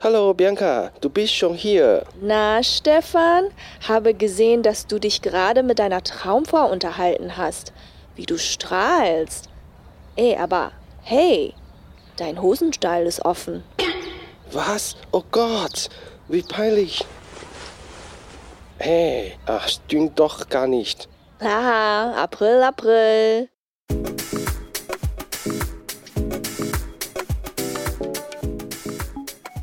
Hallo Bianca, du bist schon hier. Na, Stefan, habe gesehen, dass du dich gerade mit deiner Traumfrau unterhalten hast. Wie du strahlst. Ey, aber hey, dein Hosenstall ist offen. Was? Oh Gott, wie peinlich. Hey, ach, stimmt doch gar nicht. Haha, April, April.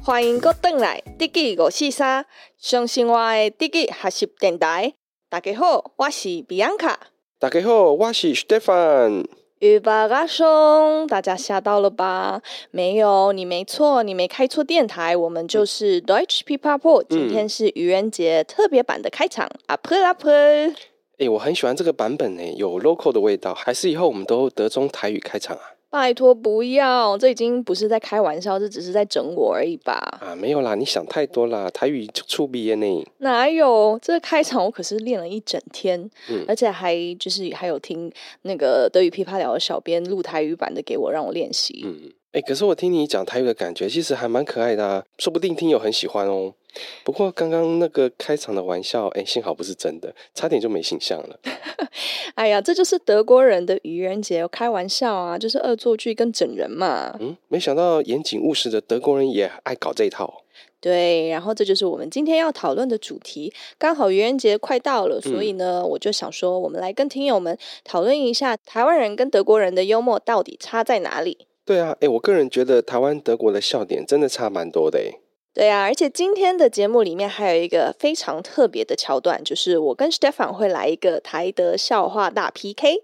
欢迎各位登来，德语五四三相信我的德语学习电台。大家好，我是 Bianca。大家好，我是 Stefan。Überraschung，大家吓到了吧？没有，你没错，你没开错电台。我们就是 Deutsch Pipapo。今天是愚人节特别版的开场。April April。哎，我很喜欢这个版本呢，有 local 的味道。还是以后我们都德中台语开场啊？拜托不要，这已经不是在开玩笑，这只是在整我而已吧？啊，没有啦，你想太多啦，台语就出鼻炎呢。哪有？这个开场我可是练了一整天，嗯，而且还就是还有听那个德语噼啪聊的小编录台语版的给我，让我练习。嗯，哎，可是我听你讲台语的感觉，其实还蛮可爱的啊，说不定听友很喜欢哦。不过刚刚那个开场的玩笑，哎，幸好不是真的，差点就没形象了。哎呀，这就是德国人的愚人节，开玩笑啊，就是恶作剧跟整人嘛。嗯，没想到严谨务实的德国人也爱搞这一套。对，然后这就是我们今天要讨论的主题。刚好愚人节快到了，所以呢，嗯、我就想说，我们来跟听友们讨论一下，台湾人跟德国人的幽默到底差在哪里？对啊，哎，我个人觉得台湾德国的笑点真的差蛮多的诶。对啊，而且今天的节目里面还有一个非常特别的桥段，就是我跟 Stephan 会来一个台德笑话大 PK，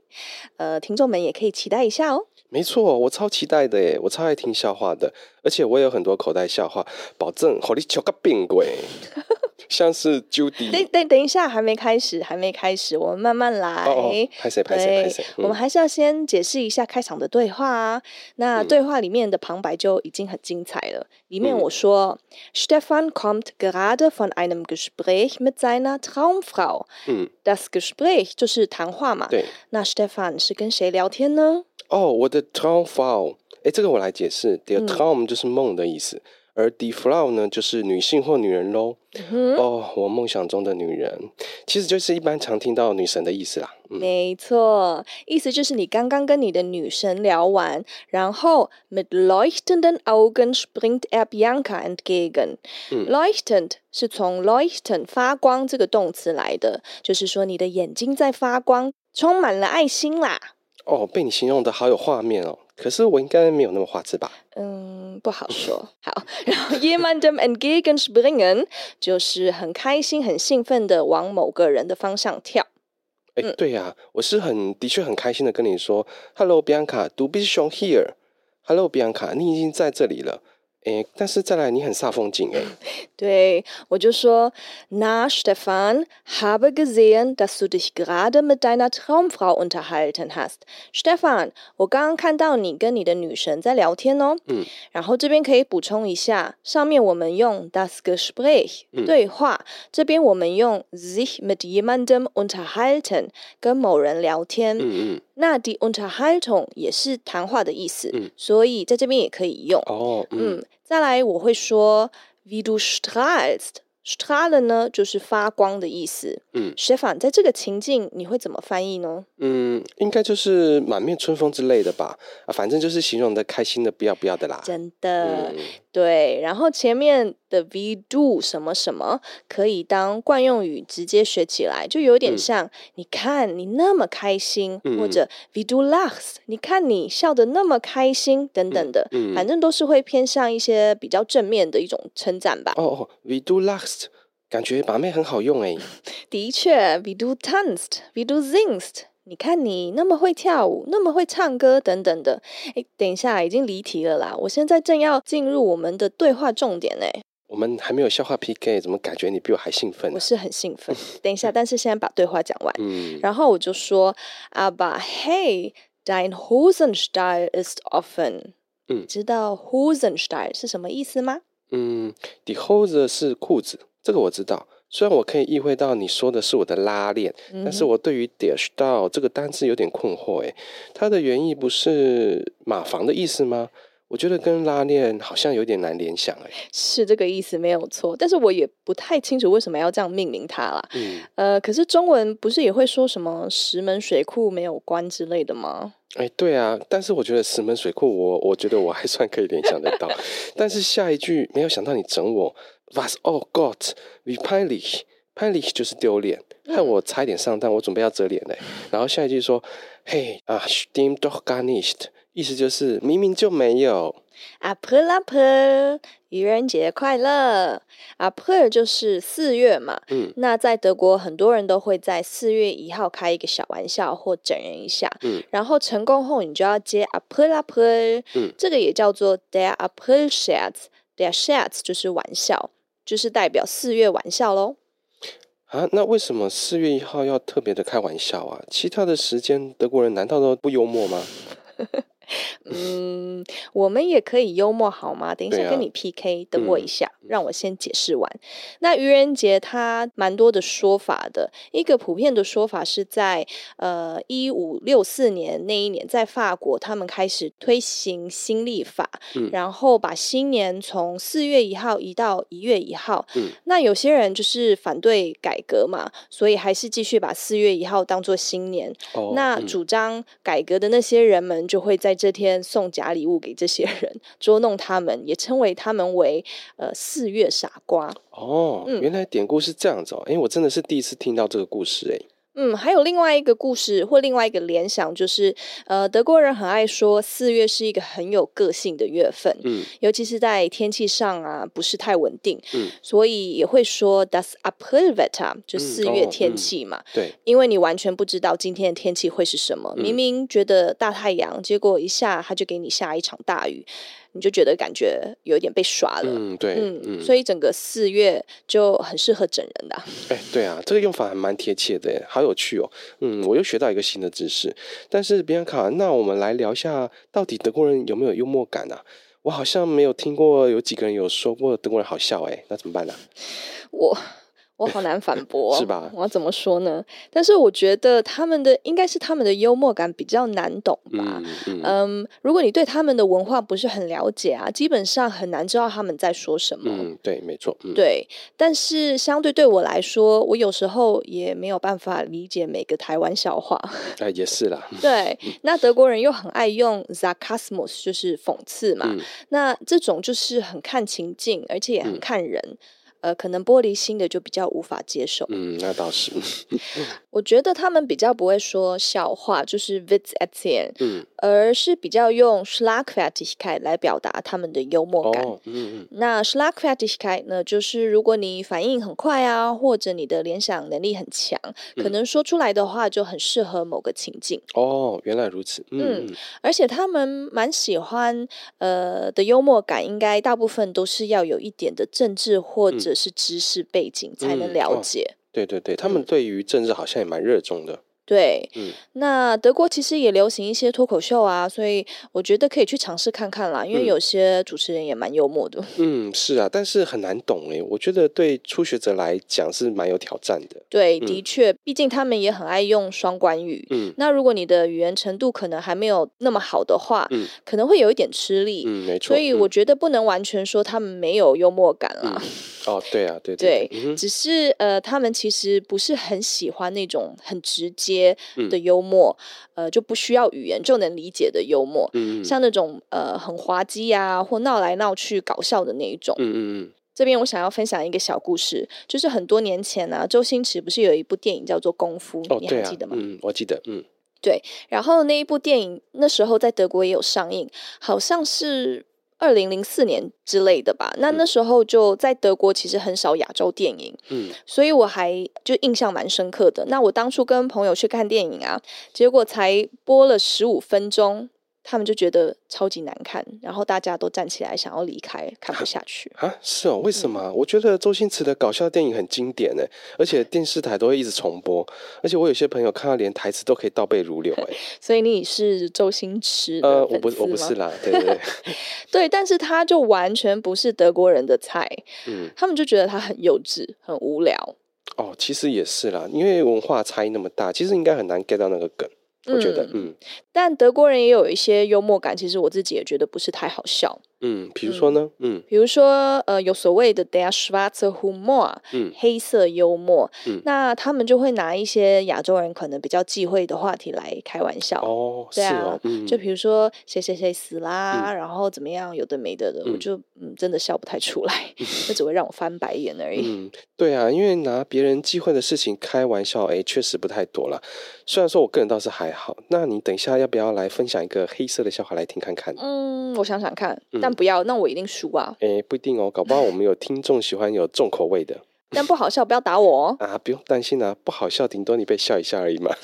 呃，听众们也可以期待一下哦。没错，我超期待的耶，我超爱听笑话的，而且我也有很多口袋笑话，保证好你求个病鬼。像是 Judy，等等等一下，还没开始，还没开始，我们慢慢来。拍谁拍谁拍谁，我们还是要先解释一下开场的对话啊。那对话里面的旁白就已经很精彩了。里面我说、嗯、，Stefan kommt gerade von einem Gespräch mit seiner Traumfrau。嗯，das Gespräch 就是谈话嘛。对。那 Stefan 是跟谁聊天呢？哦，我的 Traumfrau。哎，这个我来解释，der Traum 就是梦的意思。嗯而 die Frau 呢，就是女性或女人喽。哦、嗯，oh, 我梦想中的女人，其实就是一般常听到女神的意思啦。嗯、没错，意思就是你刚刚跟你的女神聊完，然后 mit leuchtenden Augen springt er Bianca entgegen。嗯，leuchtend 是从 leuchten 发光这个动词来的，就是说你的眼睛在发光，充满了爱心啦。哦，被你形容的好有画面哦。可是我应该没有那么花痴吧？嗯，不好说。好，然后 jemandem entgegenspringen 就是很开心、很兴奋的往某个人的方向跳。哎，对呀、啊，我是很的确很开心的跟你说，Hello Bianca，du bist schon hier。Hello Bianca，你已经在这里了。诶，但是再来你很煞风景诶。对，我就说，Na Stefan，habe gesehen, dass du dich gerade mit deiner Traumfrau unterhalten hast。Stefan，我刚刚看到你跟你的女神在聊天哦。嗯。然后这边可以补充一下，上面我们用 das Gespräch、嗯、对话，这边我们用 sich mit jemandem unterhalten 跟某人聊天。嗯嗯。那 die Unterhaltung 也是谈话的意思，嗯，所以在这边也可以用。哦，嗯，嗯，再来我会说，wie du strahlst。Strahlen 呢，就是发光的意思。嗯，Stefan，在这个情境你会怎么翻译呢？嗯，应该就是满面春风之类的吧。啊，反正就是形容的开心的不要不要的啦。真的，嗯、对。然后前面的 wie do 什么什么可以当惯用语直接学起来，就有点像，嗯、你看你那么开心，嗯、或者 wie du lachst，你看你笑得那么开心等等的，反正都是会偏向一些比较正面的一种称赞吧。哦哦，wie du lachst。感觉把妹很好用哎，的确，wie du tanzt，wie do singst，你看你那么会跳舞，那么会唱歌等等的。哎，等一下，已经离题了啦！我现在正要进入我们的对话重点哎。我们还没有消化 PK，怎么感觉你比我还兴奋啊？我是很兴奋。等一下，但是现在把对话讲完。嗯，然后我就说，Aber hey, dein Hosenstall ist offen。嗯，知道 Hosenstall 是什么意思吗？嗯，Die Hose 是裤子，这个我知道。虽然我可以意会到你说的是我的拉链，嗯、但是我对于 der Stall 这个单词有点困惑。诶，它的原意不是马房的意思吗？我觉得跟拉链好像有点难联想。诶，是这个意思没有错，但是我也不太清楚为什么要这样命名它啦。嗯，呃，可是中文不是也会说什么石门水库没有关之类的吗？哎，对啊，但是我觉得石门水库我，我我觉得我还算可以联想得到，但是下一句没有想到你整我。Was oh Gott, wie peinlich, peinlich 就是丢脸，害我差一点上当，我准备要遮脸嘞。然后下一句说，嘿啊，stimmt doch gar nicht，意思就是明明就没有。April April，愚人节快乐。April 就是四月嘛，嗯，那在德国很多人都会在四月一号开一个小玩笑或整人一下，嗯，然后成功后你就要接 April April，嗯，这个也叫做 Der April Scherz，Der Scherz 就是玩笑。就是代表四月玩笑喽。啊，那为什么四月一号要特别的开玩笑啊？其他的时间德国人难道都不幽默吗？嗯，我们也可以幽默好吗？等一下跟你 PK，、啊、等我一下，嗯、让我先解释完。那愚人节它蛮多的说法的，一个普遍的说法是在呃一五六四年那一年，在法国他们开始推行新历法，嗯、然后把新年从四月一号移到一月一号。嗯、那有些人就是反对改革嘛，所以还是继续把四月一号当做新年。哦、那主张改革的那些人们就会在这天送假礼物给这些人，捉弄他们，也称为他们为呃四月傻瓜。哦，原来典故是这样子哦，哎、嗯，我真的是第一次听到这个故事哎。嗯，还有另外一个故事或另外一个联想，就是呃，德国人很爱说四月是一个很有个性的月份，嗯，尤其是在天气上啊不是太稳定，嗯，所以也会说 das Aprilwetter 就四月天气嘛，嗯哦嗯、对，因为你完全不知道今天的天气会是什么，明明觉得大太阳，结果一下他就给你下一场大雨。你就觉得感觉有一点被耍了，嗯，对，嗯，嗯，所以整个四月就很适合整人的。哎，对啊，这个用法还蛮贴切的，好有趣哦。嗯，我又学到一个新的知识。但是比安卡，那我们来聊一下，到底德国人有没有幽默感啊？我好像没有听过有几个人有说过德国人好笑，哎，那怎么办呢？我。我好难反驳，是吧？我要怎么说呢？但是我觉得他们的应该是他们的幽默感比较难懂吧。嗯，嗯，嗯，如果你对他们的文化不是很了解啊，基本上很难知道他们在说什么。嗯，对，没错。嗯、对，但是相对对我来说，我有时候也没有办法理解每个台湾笑话。哎，也是啦。对，那德国人又很爱用 sarcasmus，就是讽刺嘛。嗯、那这种就是很看情境，而且也很看人。嗯呃，可能玻璃心的就比较无法接受。嗯，那倒是。我觉得他们比较不会说笑话，就是 Witz erzählen，嗯，而是比较用 Schlagfertigkeit 来表达他们的幽默感。哦、嗯嗯。那 Schlagfertigkeit 呢，就是如果你反应很快啊，或者你的联想能力很强，可能说出来的话就很适合某个情境。哦，原来如此。嗯，嗯，而且他们蛮喜欢呃的幽默感，应该大部分都是要有一点的政治或者、嗯。是知识背景才能了解。嗯哦，对对对，他们对于政治好像也蛮热衷的。对，嗯，那德国其实也流行一些脱口秀啊，所以我觉得可以去尝试看看啦，因为有些主持人也蛮幽默的。嗯，是啊，但是很难懂诶，我觉得对初学者来讲是蛮有挑战的。对，的确，毕竟他们也很爱用双关语。嗯，那如果你的语言程度可能还没有那么好的话，嗯，可能会有一点吃力。嗯，没错。所以我觉得不能完全说他们没有幽默感啦。嗯、哦，对啊，对对，对，对，只是呃，他们其实不是很喜欢那种很直接的幽默，嗯、呃，就不需要语言就能理解的幽默，嗯，像那种呃很滑稽啊，或闹来闹去搞笑的那一种，嗯嗯嗯。这边我想要分享一个小故事，就是很多年前呢、啊，周星驰不是有一部电影叫做《功夫》，哦，你还记得吗？嗯，我记得，嗯，对。然后那一部电影那时候在德国也有上映，好像是。二零零四年之类的吧，那那时候就在德国，其实很少亚洲电影，嗯，所以我还就印象蛮深刻的。那我当初跟朋友去看电影啊，结果才播了十五分钟，他们就觉得超级难看，然后大家都站起来想要离开，看不下去啊？是哦，为什么？嗯、我觉得周星驰的搞笑电影很经典哎，而且电视台都会一直重播，而且我有些朋友看到连台词都可以倒背如流哎。所以你是周星驰呃，我不我不是啦，对对对，对，但是他就完全不是德国人的菜，嗯，他们就觉得他很幼稚，很无聊。哦，其实也是啦，因为文化差异那么大，其实应该很难 get 到那个梗。我觉得，嗯，但德国人也有一些幽默感，其实我自己也觉得不是太好笑。嗯，比如说呢？嗯，比如说，呃，有所谓的 der schwarze Humor，嗯，黑色幽默，嗯，那他们就会拿一些亚洲人可能比较忌讳的话题来开玩笑。哦，对啊，哦，嗯，就比如说谁谁谁死啦，嗯，然后怎么样，有的没的的，嗯，我就嗯真的笑不太出来，那只会让我翻白眼而已。嗯，对啊，因为拿别人忌讳的事情开玩笑，哎，确实不太多了。虽然说我个人倒是还好，那你等一下要不要来分享一个黑色的笑话来听看看？嗯，我想想看，嗯，但不要，那我一定。输啊！哎，不一定哦，搞不好我们有听众喜欢有重口味的，但不好笑，不要打我哦。啊，不用担心啊，不好笑，顶多你被笑一下而已嘛。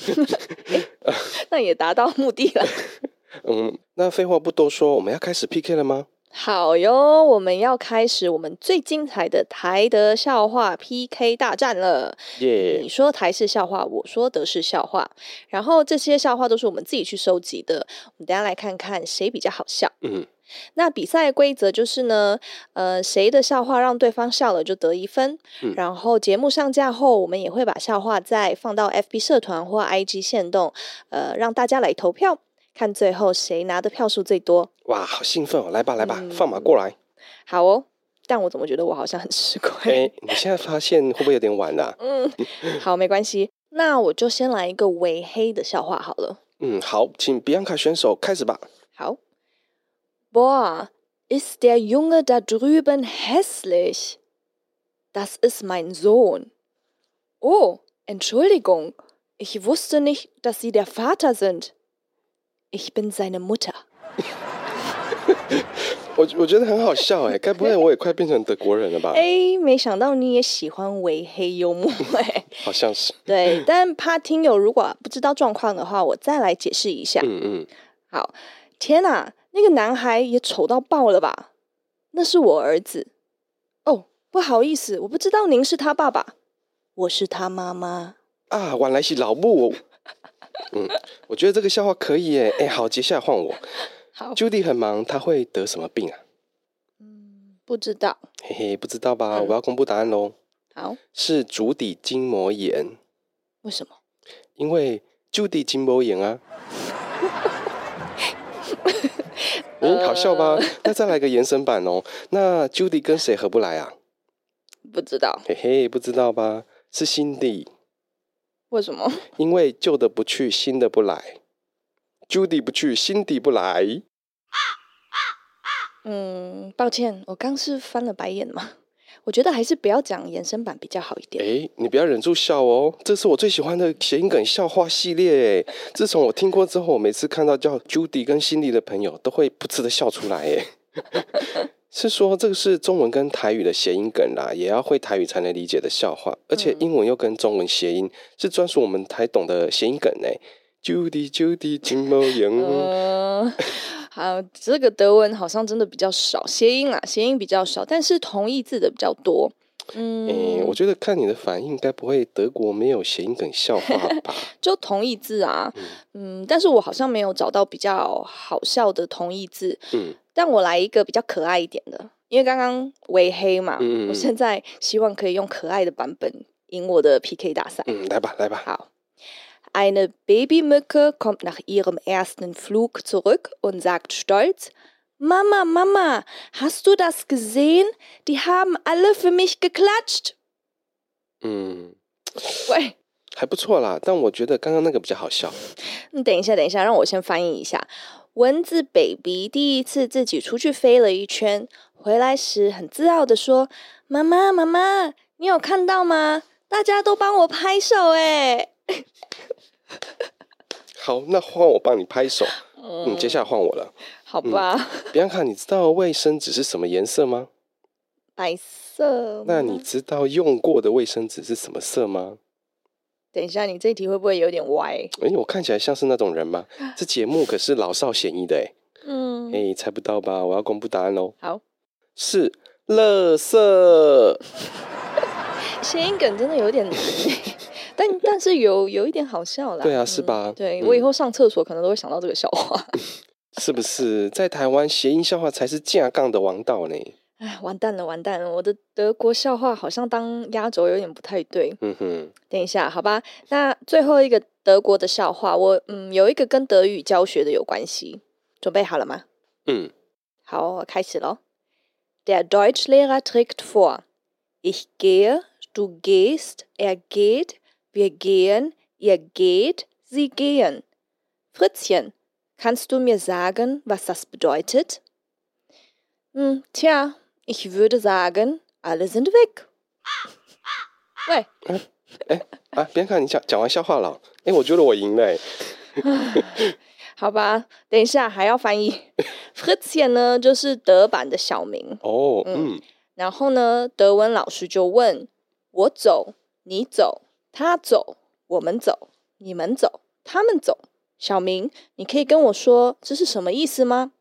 那也达到目的了。嗯，那废话不多说，我们要开始 PK 了吗？好哟，我们要开始我们最精彩的台德笑话 PK 大战了。耶你说台式笑话，我说德式笑话，然后这些笑话都是我们自己去收集的。我们等下来看看谁比较好笑。嗯。那比赛的规则就是呢，呃，谁的笑话让对方笑了就得一分。嗯、然后节目上架后，我们也会把笑话再放到 FB 社团或 IG 线动，呃，让大家来投票，看最后谁拿的票数最多。哇，好兴奋哦！来吧，来吧，嗯、放马过来。好哦，但我怎么觉得我好像很吃亏？哎，你现在发现会不会有点晚了、啊？嗯，好，没关系。那我就先来一个伪黑的笑话好了。嗯，好，请比安卡选手开始吧。好。Boah, ist der Junge da drüben hässlich? Das ist mein Sohn. Oh, Entschuldigung, ich wusste nicht, dass Sie der Vater sind. Ich bin seine Mutter. 我我觉得很好笑哎，该不会我也快变成德国人了吧？哎，没想到你也喜欢微黑幽默哎，好像是。对，但怕听友如果不知道状况的话，我再来解释一下。嗯嗯，好，天哪！那个男孩也丑到爆了吧？那是我儿子。哦，不好意思，我不知道您是他爸爸，我是他妈妈。啊，原来是老母。嗯，我觉得这个笑话可以耶。哎，好，接下来换我。好，Judy 很忙，他会得什么病啊？嗯，不知道。嘿嘿，不知道吧？嗯，我要公布答案喽。好，是足底筋膜炎。为什么？因为 Judy 筋膜炎啊。嗯，好笑吧？那再来个延伸版哦。那 Judy 跟谁合不来啊？不知道。嘿嘿，不知道吧？是 Cindy。为什么？因为旧的不去，新的不来。Judy 不去，Cindy 不来。嗯，抱歉，我刚是翻了白眼嘛。我觉得还是不要讲延伸版比较好一点。哎，你不要忍住笑哦，这是我最喜欢的谐音梗笑话系列。哎，自从我听过之后，我每次看到叫 Judy 跟 Cindy 的朋友，都会噗嗤的笑出来。哎，是说这个是中文跟台语的谐音梗啦，也要会台语才能理解的笑话，而且英文又跟中文谐音，是专属我们台懂的谐音梗。呢，Judy Judy 金毛羊。好，这个德文好像真的比较少谐音啦，谐音比较少，但是同义字的比较多。嗯、欸，我觉得看你的反应，该不会德国没有谐音梗笑话 吧？就同义字啊，嗯，嗯，但是我好像没有找到比较好笑的同义字。嗯，但我来一个比较可爱一点的，因为刚刚微黑嘛，嗯，我现在希望可以用可爱的版本赢我的 PK 大赛。嗯，来吧，来吧。好。Eine Babymücke kommt nach ihrem ersten Flug zurück und sagt stolz, Mama, Mama, hast du das gesehen? Die haben alle für mich geklatscht. 嗯，喂，还不错啦，但我觉得刚刚那个比较好笑。 你等一下，等一下，让我先翻译一下。蚊子 baby 第一次自己出去飞了一圈，回来时很自傲的说：“妈妈，妈妈，你有看到吗？大家都帮我拍手，哎。”好，那换我帮你拍手。嗯，嗯，接下来换我了。好吧。比安卡，你知道卫生纸是什么颜色吗？白色。那你知道用过的卫生纸是什么色吗？等一下，你这题会不会有点歪？哎，我看起来像是那种人吗？这节目可是老少咸宜的哎。嗯，哎，猜不到吧？我要公布答案喽。好，是垃圾。谐音梗真的有点难，但但是有有一点好笑啦。对啊，是吧？嗯、对我以后上厕所可能都会想到这个笑话。是不是在台湾谐音笑话才是架杠的王道呢？哎，完蛋了，完蛋了！我的德国笑话好像当压轴有点不太对。嗯哼，等一下，好吧。那最后一个德国的笑话，我嗯有一个跟德语教学的有关系，准备好了吗？嗯，好，我开始喽。Der Deutschlehrer trägt vor: Ich gehe, du gehst, er geht, wir gehen, ihr geht, sie gehen. Fritzchen, kannst du mir sagen, was das bedeutet? 嗯，Tja。Ich würde sagen, alle sind weg。喂，哎哎啊！别看你讲讲完笑话了，哎，我觉得我赢了。好吧，等一下还要翻译。Fritzchen 呢，就是德版的小名。哦，嗯。嗯，然后呢，德文老师就问我走，你走，他走，我们走，你们走，他们走。小明，你可以跟我说这是什么意思吗？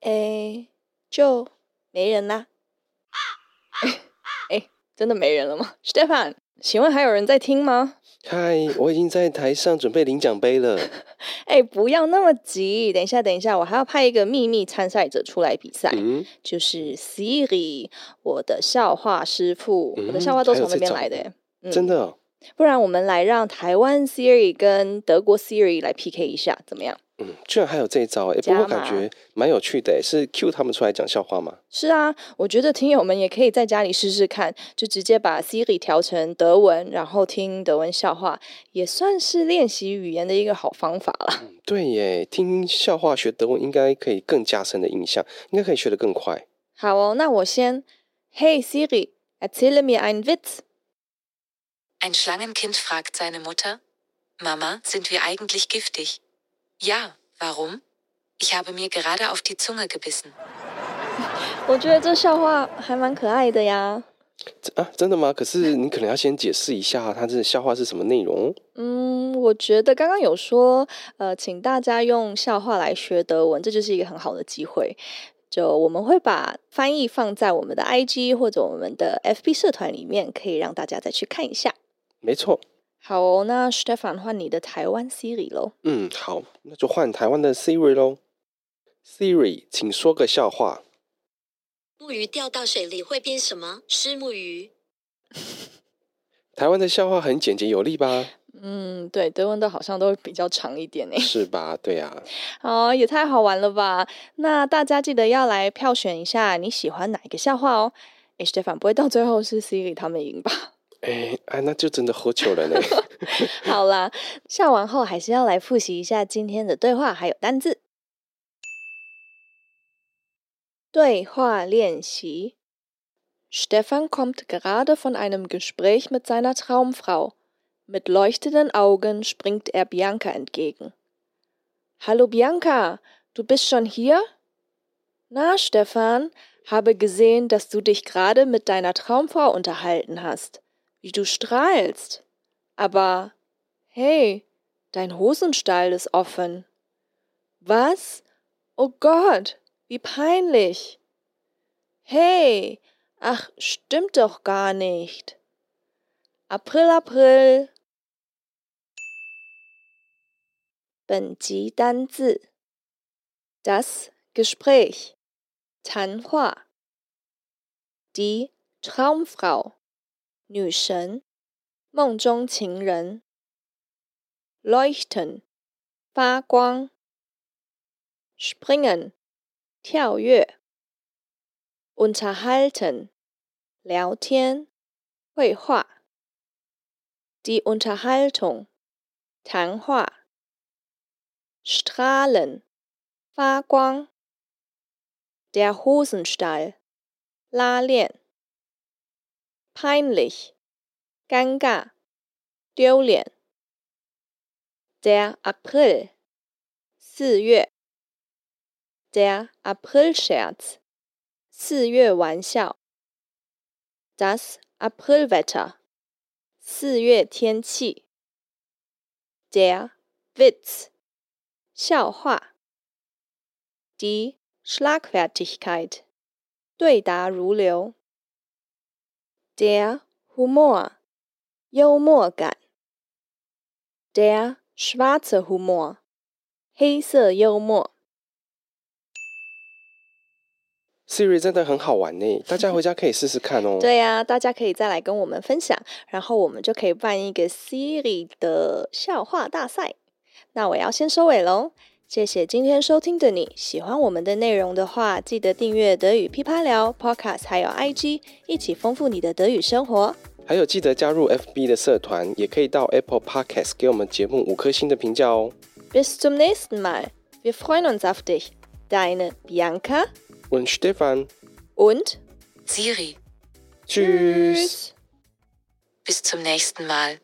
哎，就。没人啦！哎哎，真的没人了吗？Stefan，请问还有人在听吗？嗨，我已经在台上准备领奖杯了。哎，不要那么急，等一下，等一下，我还要派一个秘密参赛者出来比赛，嗯、就是 Siri，我的笑话师傅，嗯、我的笑话都从那边来的。嗯、真的、哦？不然我们来让台湾 Siri 跟德国 Siri 来 PK 一下，怎么样？嗯，居然还有这一招哎！不过感觉蛮有趣的，是 Q 他们出来讲笑话吗？是啊，我觉得听友们也可以在家里试试看，就直接把 Siri 调成德文，然后听德文笑话，也算是练习语言的一个好方法了。嗯，对耶，听笑话学德文应该可以更加深的印象，应该可以学得更快。好哦，那我先，Hey Siri，erzähle mir einen Witz。Ein Schlangenkind fragt seine Mutter, Mama, sind wir eigentlich giftig? Ja, warum? Ich habe mir gerade auf die Zunge gebissen. 我觉得这笑话还蛮可爱的呀。啊，真的吗？可是你可能要先解释一下，它这笑话是什么内容？嗯，我觉得刚刚有说，呃，请大家用笑话来学德文，这就是一个很好的机会。就我们会把翻译放在我们的 IG 或者我们的 FB 社团里面，可以让大家再去看一下。没错。好哦，那 Stefan 换你的台湾 Siri 喽。嗯，好，那就换台湾的 Siri 喽。Siri，请说个笑话。木鱼掉到水里会变什么？是木鱼。台湾的笑话很简洁有力吧？嗯，对，德文的好像都比较长一点呢。是吧？对呀、啊。哦，也太好玩了吧！那大家记得要来票选一下你喜欢哪一个笑话哦。诶，Stefan 不会到最后是 Siri 他们赢吧？哎，哎，那就真的喝酒了呢。好啦，笑完后还是要来复习一下今天的对话还有单字。对话练习：Stefan kommt gerade von einem Gespräch mit seiner Traumfrau. Mit leuchtenden Augen springt er Bianca entgegen. Hallo Bianca, du bist schon hier? Na, Stefan, habe gesehen, dass du dich gerade mit deiner Traumfrau unterhalten hast. Wie du strahlst. Aber hey, dein Hosenstall ist offen. Was? Oh Gott, wie peinlich. Hey, ach, stimmt doch gar nicht. April, April. 本集单字：das Gespräch，谈话；die Traumfrau。 女神，梦中情人。Leuchten，发光。Springen，跳跃。Unterhalten，聊天，会话。Die Unterhaltung，谈话。Strahlen，发光。Der Hosenstall，拉链。 peinlich，尴尬，丢脸。Der April，四月。Der Aprilscherz，四月玩笑。Das Aprilwetter， 四月天气。Der Witz，笑话。Die Schlagfertigkeit，对答如流。 Der Humor，幽默感。Der schwarze Humor，黑色幽默。Siri 真的很好玩呢，大家回家可以试试看哦。对呀、啊，大家可以再来跟我们分享，然后我们就可以办一个 Siri 的笑话大赛。那我要先收尾喽，谢谢今天收听的你。喜欢我们的内容的话，记得订阅德语噼啪聊 Podcast，还有 IG，一起丰富你的德语生活。还有记得加入 FB 的社团，也可以到 Apple Podcast 给我们节目五颗星的评价哦。Bis zum nächsten Mal，wir freuen uns auf dich，deine Bianca。und Stefan und Siri. Tschüss. Bis zum nächsten Mal.